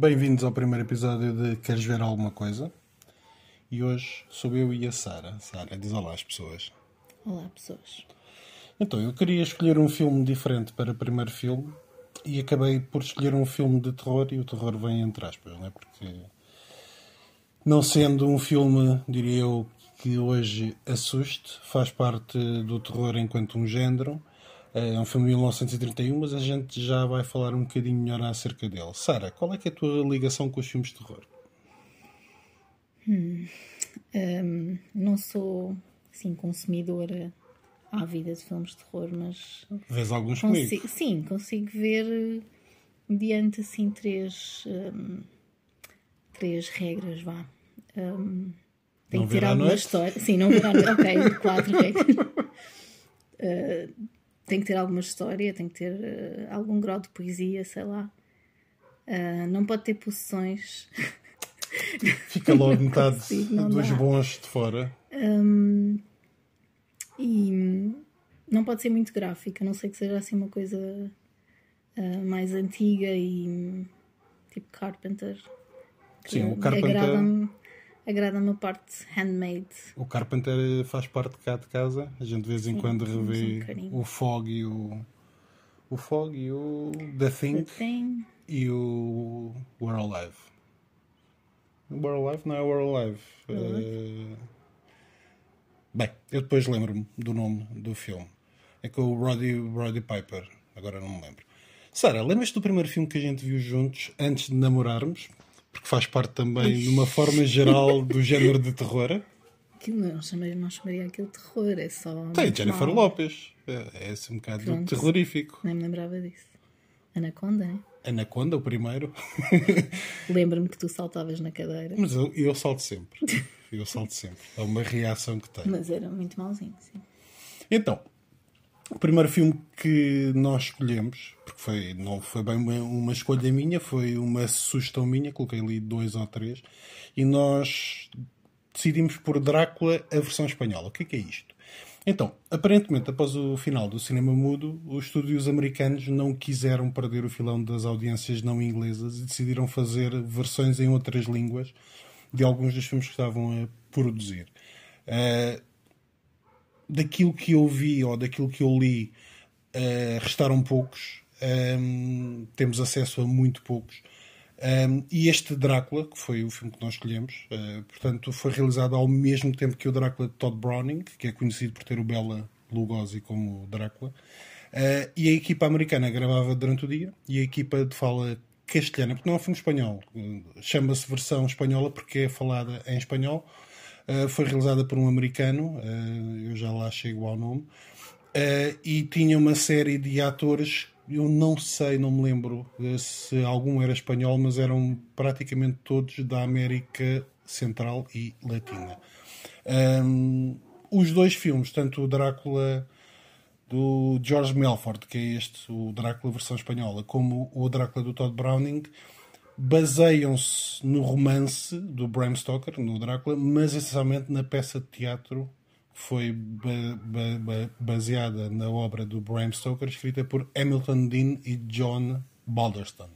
Bem-vindos ao primeiro episódio de Queres Ver Alguma Coisa? E hoje sou eu e a Sara. Sara, diz olá às pessoas. Olá, pessoas. Então, eu queria escolher um filme diferente para o primeiro filme e acabei por escolher um filme de terror e o terror vem entre aspas, não é? Porque, não sendo um filme, diria eu, que hoje assuste, faz parte do terror enquanto um género. É um filme de 1931, mas a gente já vai falar um bocadinho melhor acerca dele. Sara, qual é, é a tua ligação com os filmes de terror? Hum, um, não sou assim consumidora ávida de filmes de terror, mas vês alguns consigo, comigo? Sim, consigo ver mediante assim três um, três regras, vá. Um, tem não que ter alguma história. Sim, não ver à noite. Ok, quatro regras. Uh, tem que ter alguma história, tem que ter uh, algum grau de poesia, sei lá. Uh, não pode ter possessões. Fica logo metade consigo, dos dá. bons de fora. Um, e não pode ser muito gráfica, não sei que seja assim uma coisa uh, mais antiga e tipo Carpenter. Sim, o Carpenter. Agrada-me a parte handmade. O Carpenter faz parte de cá de casa. A gente de vez em Sim, quando revê um o Fog e o. O Fog e o The Thing The Thing. e o We're Alive. We're Alive não é We're Alive. Eh, Bem, eu depois lembro-me do nome do filme. É com o Roddy, Roddy Piper. Agora não me lembro. Sara, lembras-te do primeiro filme que a gente viu juntos antes de namorarmos? Faz parte também, de uma forma geral, do género de terror. Aquilo não, chamaria, não chamaria aquilo terror, é só. Tem Jennifer. Lopes. É, é assim um bocado Pronto. terrorífico. Nem me lembrava disso. Anaconda, né? Anaconda, o primeiro. Lembro-me que tu saltavas na cadeira, Mas eu, eu salto sempre. Eu salto sempre. É uma reação que tenho. mas era muito mauzinho, sim. Então, o primeiro filme que nós escolhemos, porque foi, não foi bem uma, escolha minha, foi uma sugestão minha, coloquei ali dois ou três, e nós decidimos por Drácula a versão espanhola. O que é que é isto? Então, aparentemente, após o final do cinema mudo, os estúdios americanos não quiseram perder o filão das audiências não inglesas e decidiram fazer versões em outras línguas de alguns dos filmes que estavam a produzir. Eh, daquilo que eu vi ou daquilo que eu li, eh, restaram poucos. Ehm, temos acesso a muito poucos. Ehm, e este Drácula, que foi o filme que nós escolhemos, eh, portanto, foi realizado ao mesmo tempo que o Drácula de Todd Browning, que é conhecido por ter o Bela Lugosi como Drácula. Eh, e a equipa americana gravava durante o dia e a equipa de fala castelhana, porque não é um filme espanhol, chama-se versão espanhola porque é falada em espanhol. Uh, foi realizada por um americano, uh, eu já lá chego ao nome, uh, e tinha uma série de atores, eu não sei, não me lembro se algum era espanhol, mas eram praticamente todos da América Central e Latina. Um, os dois filmes, tanto o Drácula do George Melford, que é este, o Drácula versão espanhola, como o Drácula do Todd Browning, baseiam-se no romance do Bram Stoker, no Drácula, mas essencialmente na peça de teatro que foi ba ba ba baseada na obra do Bram Stoker, escrita por Hamilton Dean e John Balderston.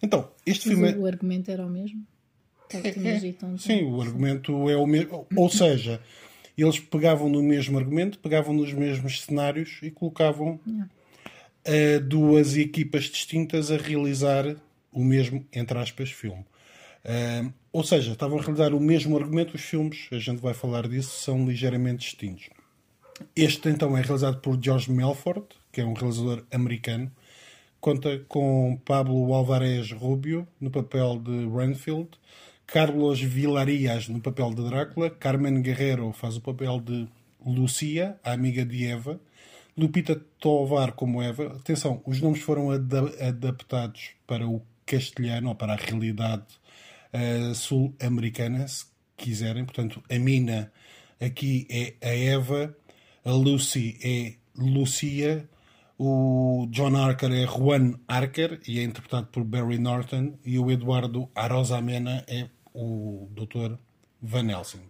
Então, este Mas filme. o, o argumento era o mesmo? Agitam, então. Sim, o argumento é o mesmo. Ou seja, eles pegavam no mesmo argumento, pegavam nos mesmos cenários e colocavam uh, duas equipas distintas a realizar o mesmo, entre aspas, filme. Uh, ou seja, estavam a realizar o mesmo argumento, os filmes, a gente vai falar disso, são ligeiramente distintos. Este então é realizado por George Melford, que é um realizador americano. Conta com Pablo Alvarez Rubio no papel de Renfield, Carlos Vilarias no papel de Drácula, Carmen Guerrero faz o papel de Lucia, a amiga de Eva, Lupita Tovar como Eva. Atenção, os nomes foram ada adaptados para o castelhano ou para a realidade uh, sul-americana, se quiserem. Portanto, a Mina aqui é a Eva, a Lucy é Lucia, o John Archer é Juan Archer e é interpretado por Barry Norton e o Eduardo Arosamena é o Dr. Van Helsing.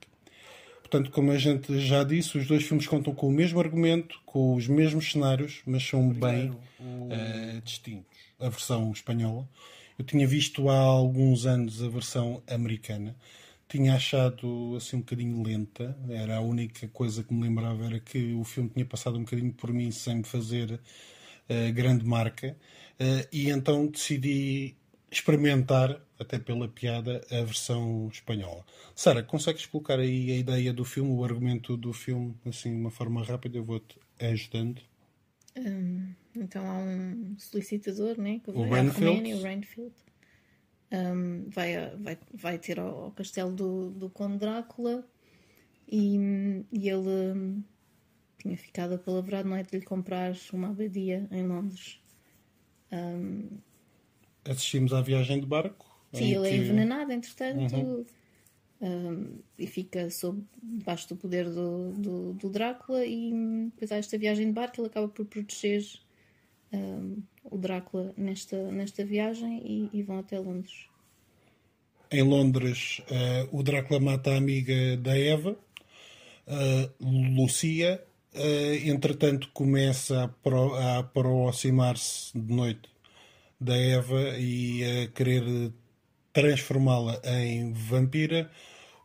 Portanto, como a gente já disse, os dois filmes contam com o mesmo argumento, com os mesmos cenários, mas são bem uh, distintos. A versão espanhola Eu tinha visto há alguns anos a versão americana. Tinha achado assim um bocadinho lenta. Era a única coisa que me lembrava era que o filme tinha passado um bocadinho por mim sem me fazer uh, grande marca. Uh, e então decidi experimentar, até pela piada, a versão espanhola. Sara, consegues colocar aí a ideia do filme, o argumento do filme, assim, de uma forma rápida? Eu vou-te ajudando. Um, então há um solicitador, né? Que O vai à Renfield. Roménia, o Renfield. Um, vai, vai, vai ter ao, ao castelo do, do Conde Drácula e, e ele hum, tinha ficado apalavrado, não é? De lhe comprar uma abadia em Londres. Assistimos à viagem de barco. Sim, ele é que- envenenado, entretanto, um, e fica sob debaixo do poder do, do, do Drácula. E hum, depois há esta viagem de barco, ele acaba por proteger o Drácula nesta, nesta viagem e, e vão até Londres. Em Londres, eh, o Drácula mata a amiga da Eva, eh, Lucia. eh, entretanto, começa a, pro- a aproximar-se de noite da Eva e a querer transformá-la em vampira.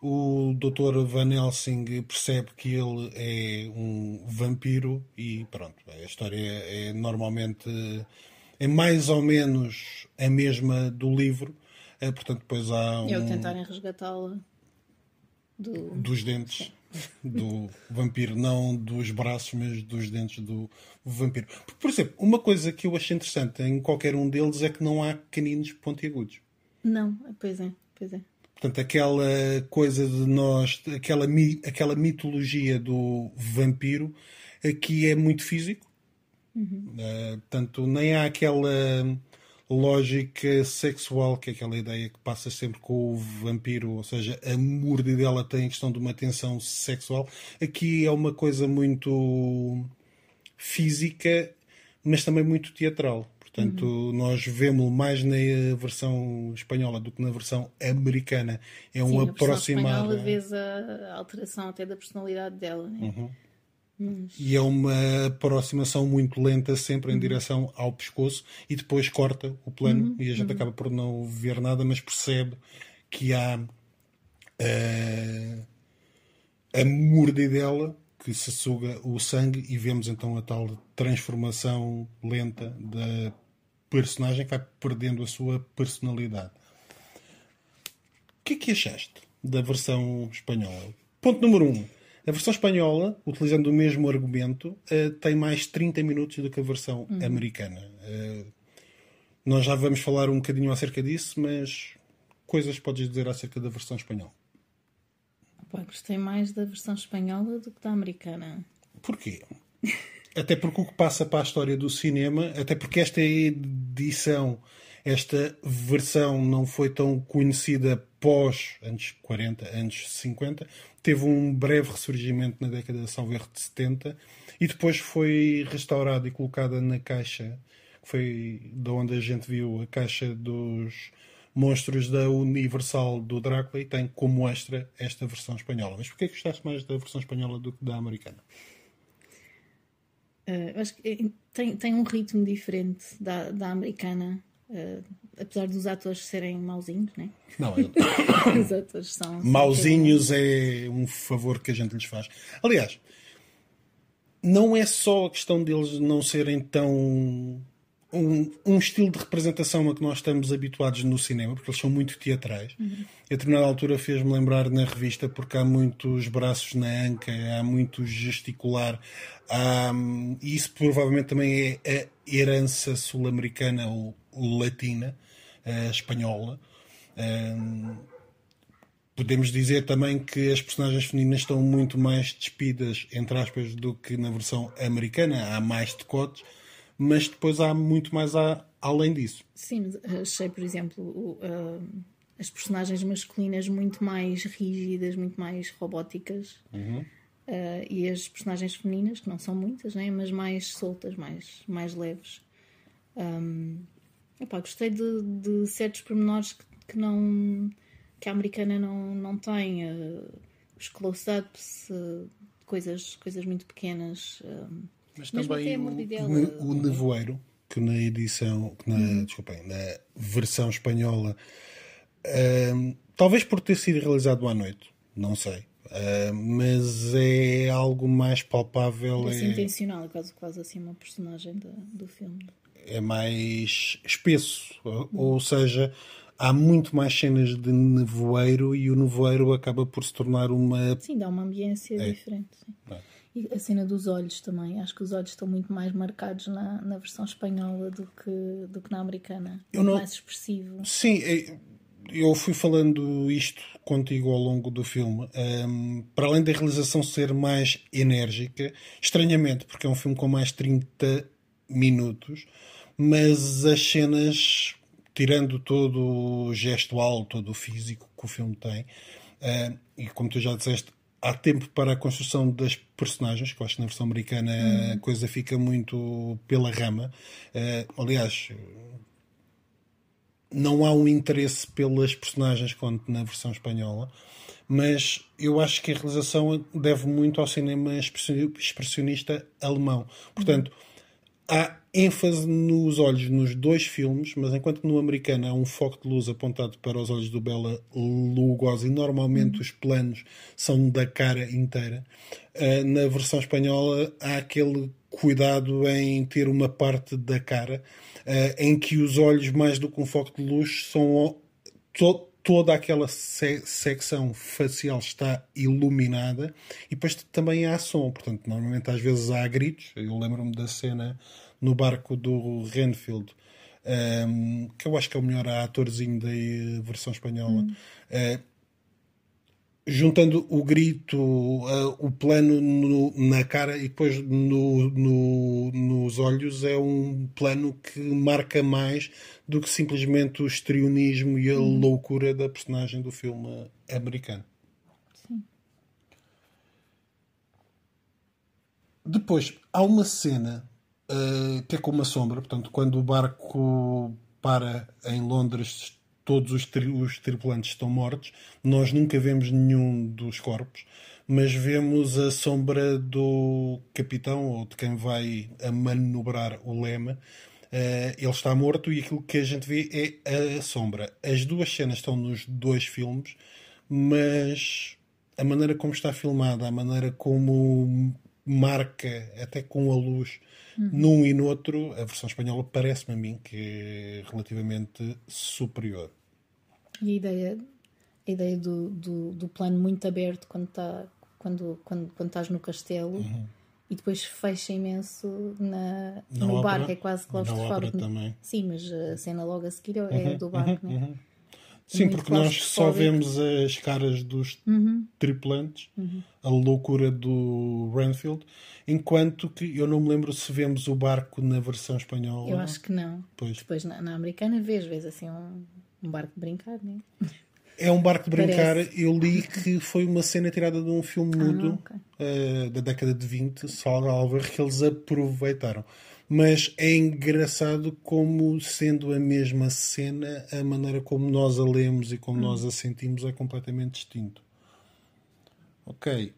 O Dr. Van Helsing percebe que ele é um vampiro e pronto, a história é normalmente é mais ou menos a mesma do livro. Eh, Portanto, depois há um E ao tentarem resgatá-la do. dos dentes do vampiro, não dos braços, mas dos dentes do vampiro. Por, por exemplo, uma coisa que eu achei interessante em qualquer um deles é que não há caninos pontiagudos. Não, pois é, pois é. Portanto, aquela coisa de nós, aquela, aquela mitologia do vampiro, aqui é muito físico. Eh, portanto, nem há aquela lógica sexual, que é aquela ideia que passa sempre com o vampiro, ou seja, a mordidela tem a questão de uma tensão sexual. Aqui é uma coisa muito física, mas também muito teatral. Portanto, nós vemos mais na versão espanhola do que na versão americana. É Sim, um na versão aproximar. espanhola vês a alteração até da personalidade dela, né? E é uma aproximação muito lenta, sempre em direção ao pescoço, e depois corta o plano e a gente acaba por não ver nada, mas percebe que há eh, a mordidela que se suga o sangue e vemos então a tal transformação lenta da personagem que vai perdendo a sua personalidade. O que é que achaste da versão espanhola? Ponto número 1. Um. A versão espanhola, utilizando o mesmo argumento, eh, tem mais 30 minutos do que a versão americana. Eh, nós já vamos falar um bocadinho acerca disso, mas coisas podes dizer acerca da versão espanhola. Pá, gostei mais da versão espanhola do que da americana. Porquê? Até porque o que passa para a história do cinema, até porque esta edição, esta versão não foi tão conhecida pós anos 40, anos 50, teve um breve ressurgimento na década salvo erro de 70 e depois foi restaurada e colocada na caixa, que foi de onde a gente viu a caixa dos monstros da Universal do Drácula e tem como extra esta versão espanhola. Mas porquê que gostaste mais da versão espanhola do que da americana? Uh, acho que eh, tem, tem um ritmo diferente da, da americana, uh, apesar dos atores serem mauzinhos, né? Não, eu... Os atores são. Mauzinhos é um favor que a gente lhes faz. Aliás, não é só a questão deles não serem tão. Um, um estilo de representação a que nós estamos habituados no cinema, porque eles são muito teatrais. Uhum. A determinada altura fez-me lembrar na revista, porque há muitos braços na anca, há muito gesticular, há, e isso provavelmente também é a herança sul-americana ou latina, eh, espanhola. Um, Podemos dizer também que as personagens femininas estão muito mais despidas, entre aspas, do que na versão americana. Há mais decotes, mas depois há muito mais a, além disso. Sim, mas achei, por exemplo, o, uh, as personagens masculinas muito mais rígidas, muito mais robóticas. Uh, e as personagens femininas, que não são muitas, né? mas mais soltas, mais, mais leves. Um, epá, gostei de, de certos pormenores que, que não que a americana não, não tem uh, os close-ups, uh, coisas, coisas muito pequenas. Mas também o, o, o nevoeiro, que na edição, que na, Uhum. desculpem, na versão espanhola, talvez por ter sido realizado à noite, não sei. Ah, mas é algo mais palpável, Parece é, intencional, é quase, quase assim uma personagem da- do filme. é mais espesso. Ou, ou seja, há muito mais cenas de nevoeiro e o nevoeiro acaba por se tornar uma. Sim, dá uma ambiência diferente. sim. É. E a cena dos olhos também. Acho que os olhos estão muito mais marcados na, na versão espanhola do que, do que na americana. Eu não- Mais expressivo. Sim, é- eu fui falando isto contigo ao longo do filme. Ahm, para além da realização ser mais enérgica, estranhamente, porque é um filme com mais 30 minutos, mas as cenas, tirando todo o gestual, todo o físico que o filme tem, e como tu já disseste, há tempo para a construção das personagens, que eu acho que na versão americana a coisa fica muito pela rama. Ah, aliás, não há um interesse pelas personagens quanto na versão espanhola, mas eu acho que a realização deve muito ao cinema expressi- expressionista alemão. Portanto, há ênfase nos olhos nos dois filmes, mas enquanto no americano há um foco de luz apontado para os olhos do Bela Lugosi normalmente os planos são da cara inteira, eh, na versão espanhola há aquele cuidado em ter uma parte da cara eh, em que os olhos, mais do que um foco de luz, são to- toda aquela se- secção facial está iluminada e depois também há som. Portanto, normalmente às vezes há gritos. Eu lembro-me da cena no barco do Renfield, ehm, que eu acho que é o melhor atorzinho da eh, versão espanhola. Eh, juntando o grito, eh, o plano no- na cara e depois no- no- nos olhos, é um plano que marca mais do que simplesmente o estrionismo e a loucura da personagem do filme americano. Sim. Depois, há uma cena eh, que é com uma sombra, portanto, quando o barco para em Londres, todos os, tri- os tripulantes estão mortos, nós nunca vemos nenhum dos corpos, mas vemos a sombra do capitão ou de quem vai a manobrar o leme. Eh, ele está morto e aquilo que a gente vê é a sombra. As duas cenas estão nos dois filmes, mas a maneira como está filmada, a maneira como marca, até com a luz, num e no outro, a versão espanhola parece-me a mim que é relativamente superior. E a ideia, a ideia do, do, do plano muito aberto quando, tá, quando, quando, quando estás no castelo e depois fecha imenso na, Uhum. Na no barco, é quase claustrofóbico. Sim, mas a cena logo a seguir é do barco, né? Sim, porque nós só vemos as caras dos tripulantes, a loucura do Renfield, enquanto que eu não me lembro se vemos o barco na versão espanhola. Eu acho que não. Pois. Depois na, na americana vês, vês assim um, um barco de brincar, né? É um barco de brincar. Parece. Eu li que foi uma cena tirada de um filme mudo ok. eh, da década de 20, Salvador, que eles aproveitaram. Mas é engraçado como, sendo a mesma cena, a maneira como nós a lemos e como nós a sentimos é completamente distinto. Ok.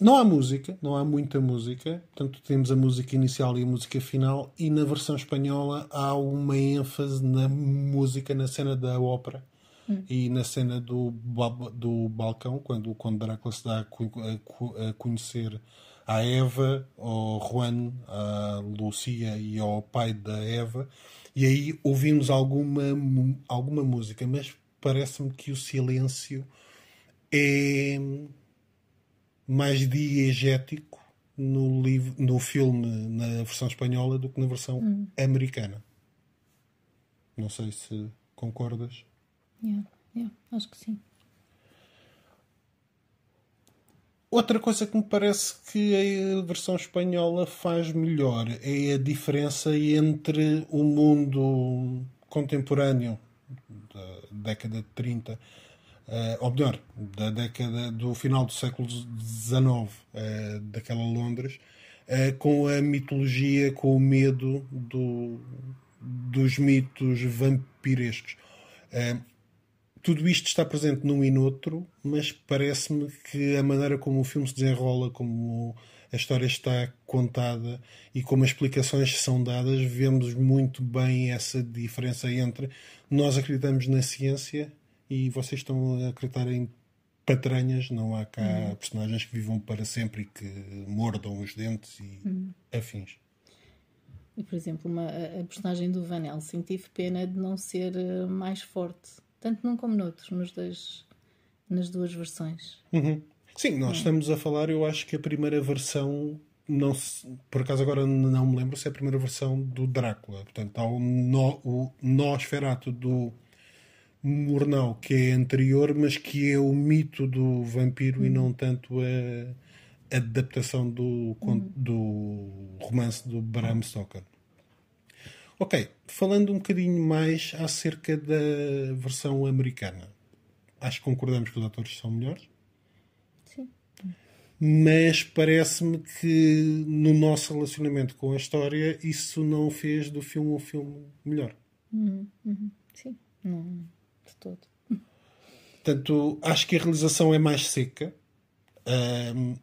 Não há música, não há muita música, portanto temos a música inicial e a música final, e na versão espanhola há uma ênfase na música, na cena da ópera e na cena do, do balcão, quando o Conde Drácula se dá a conhecer à Eva, ao Juan, à Lucia e ao pai da Eva, e aí ouvimos alguma, alguma música, mas parece-me que o silêncio é mais diegético no, livro, no filme, na versão espanhola, do que na versão americana. Não sei se concordas. Yeah, yeah, acho que sim. Outra coisa que me parece que a versão espanhola faz melhor é a diferença entre o mundo contemporâneo da década de 30, eh, ou melhor, da década do final do século XIX, eh, daquela Londres, eh, com a mitologia, com o medo do- dos mitos vampirescos. Tudo isto está presente num e noutro, mas parece-me que a maneira como o filme se desenrola, como a história está contada e como as explicações são dadas, vemos muito bem essa diferença entre nós acreditamos na ciência e vocês estão a acreditar em patranhas, não há cá uhum. personagens que vivam para sempre e que mordam os dentes e uhum. afins. E, por exemplo, uma, a personagem do Van Helsing tive pena de não ser eh, mais forte, tanto num como noutros, nos dois, nas duas versões. Uhum. Sim, nós estamos a falar, eu acho que a primeira versão, não se, por acaso agora não me lembro se é a primeira versão do Drácula. Portanto, há o, no, o Nosferato do Murnau, que é anterior, mas que é o mito do vampiro uhum. e não tanto a, a adaptação do, uhum. do romance do Bram Stoker. Ok, falando um bocadinho mais acerca da versão americana. Acho que concordamos que os atores são melhores. Sim. Mas parece-me que no nosso relacionamento com a história isso não fez do filme um filme melhor. Uhum. uhum. Sim, não de todo. Portanto, acho que a realização é mais seca. Um,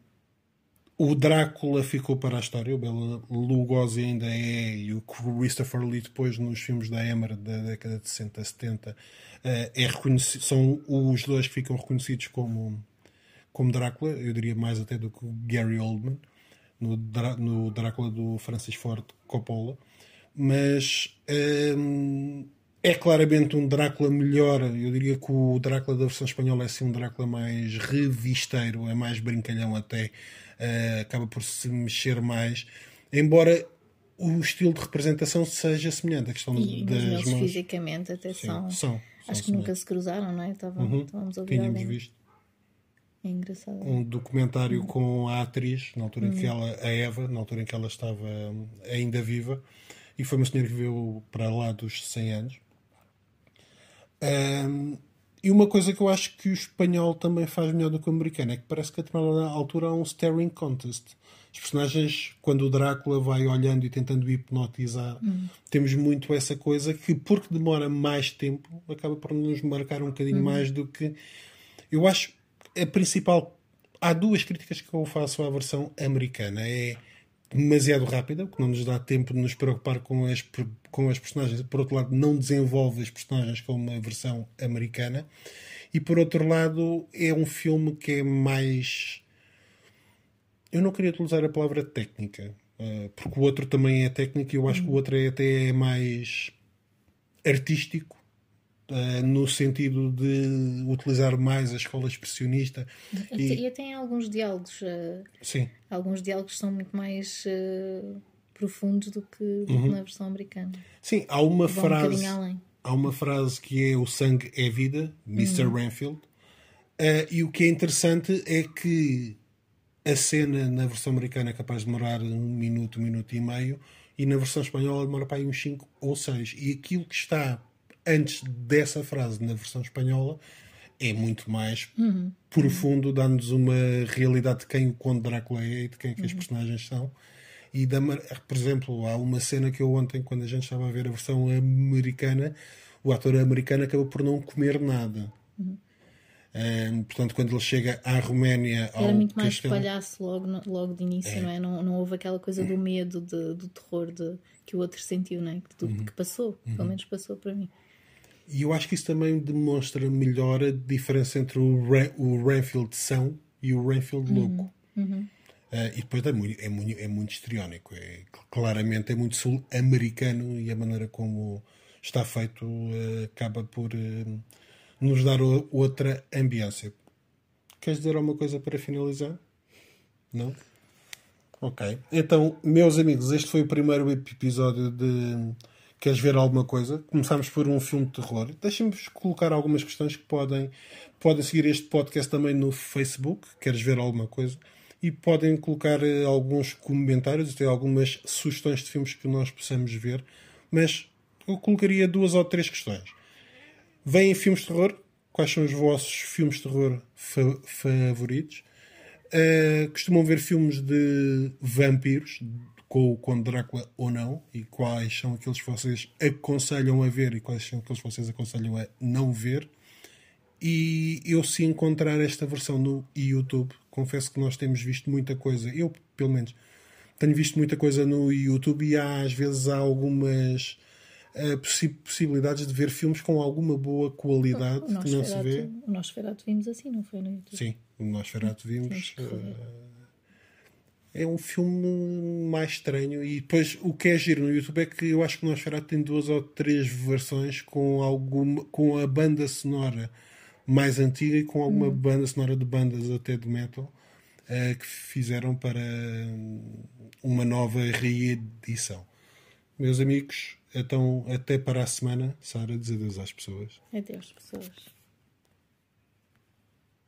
o Drácula ficou para a história, o Bela Lugosi ainda é, e o Christopher Lee depois nos filmes da Hammer da década de 60, 70, uh, é são os dois que ficam reconhecidos como, como Drácula, eu diria mais até do que Gary Oldman, no, no Drácula do Francis Ford Coppola. Mas um, é claramente um Drácula melhor. Eu diria que o Drácula da versão espanhola é assim um Drácula mais revisteiro, é mais brincalhão até, uh, acaba por se mexer mais. Embora o estilo de representação seja semelhante. A questão e das mãos. fisicamente até Sim, são. são. Acho que nunca se cruzaram, não é? Estavam, uhum. Estávamos a Tínhamos visto. É engraçado. Um documentário uhum. com a atriz, na altura em que uhum. ela, a Eva, na altura em que ela estava ainda viva, e foi uma senhora que viveu para lá dos 100 anos. Um, e uma coisa que eu acho que o espanhol também faz melhor do que o americano é que parece que a determinada altura há um staring contest. Os personagens, quando o Drácula vai olhando e tentando hipnotizar, hum. temos muito essa coisa que, porque demora mais tempo, acaba por nos marcar um bocadinho hum. mais do que. Eu acho a principal. Há duas críticas que eu faço à versão americana. É demasiado rápida, que não nos dá tempo de nos preocupar com as, com as personagens. Por outro lado, não desenvolve as personagens como a versão americana. E por outro lado, é um filme que é mais. Eu não queria utilizar a palavra técnica, eh, porque o outro também é técnico e eu acho que o outro é até mais artístico no sentido de utilizar mais a escola expressionista. E, e tem alguns diálogos. Uh, Sim. Alguns diálogos são muito mais uh, profundos do que, uhum. na versão americana. Sim, há uma Vão frase. Um há uma frase que é o sangue é vida, Mr. Uhum. Renfield. e o que é interessante é que a cena na versão americana é capaz de demorar um minuto, um minuto e meio, e na versão espanhola demora para aí uns 5 ou 6. E aquilo que está antes dessa frase na versão espanhola é muito mais uhum. profundo, dando-nos uma realidade de quem o Conde Drácula é e de quem é que uhum. as personagens são. E, da, por exemplo, há uma cena que eu ontem, quando a gente estava a ver a versão americana, o ator americano acabou por não comer nada. Uhum. Um, portanto, quando ele chega à Roménia. Era muito mais castelo... palhaço logo, logo de início, é. não é? Não, não houve aquela coisa do medo, de, do terror de, que o outro sentiu, não é? Que, uhum. que passou, pelo uhum. menos passou para mim. E eu acho que isso também demonstra melhor a diferença entre o, Ren, o Renfield são e o Renfield uhum. louco. Uhum. Uh, e depois é muito, é muito, é muito histriónico. É, claramente é muito sul-americano e a maneira como está feito uh, acaba por uh, nos dar o, outra ambiência. Queres dizer alguma coisa para finalizar? Não? Ok. Então, meus amigos, este foi o primeiro episódio de Queres ver alguma coisa? Começamos por um filme de terror. Deixem-me colocar algumas questões que podem, podem seguir este podcast também no Facebook. Queres ver alguma coisa? E podem colocar eh, alguns comentários, até algumas sugestões de filmes que nós possamos ver. Mas eu colocaria duas ou três questões. Vêm filmes de terror? Quais são os vossos filmes de terror fa favoritos? Uh, costumam ver filmes de vampiros, com o Drácula ou não, e quais são aqueles que vocês aconselham a ver e quais são aqueles que vocês aconselham a não ver. E eu, se encontrar esta versão no YouTube, confesso que nós temos visto muita coisa, eu pelo menos tenho visto muita coisa no YouTube e há, às vezes há algumas uh, possi possibilidades de ver filmes com alguma boa qualidade que não se vê. O Nosferatu vimos assim, não foi no YouTube? Sim, o Nosferatu vimos. Uh, é um filme mais estranho e depois o que é giro no YouTube é que eu acho que o Nosferatu tem duas ou três versões com alguma com a banda sonora mais antiga e com alguma hum. banda sonora de bandas até de metal uh, que fizeram para uma nova reedição. Meus amigos, então até para a semana. Sara, diz adeus às pessoas. Adeus, pessoas.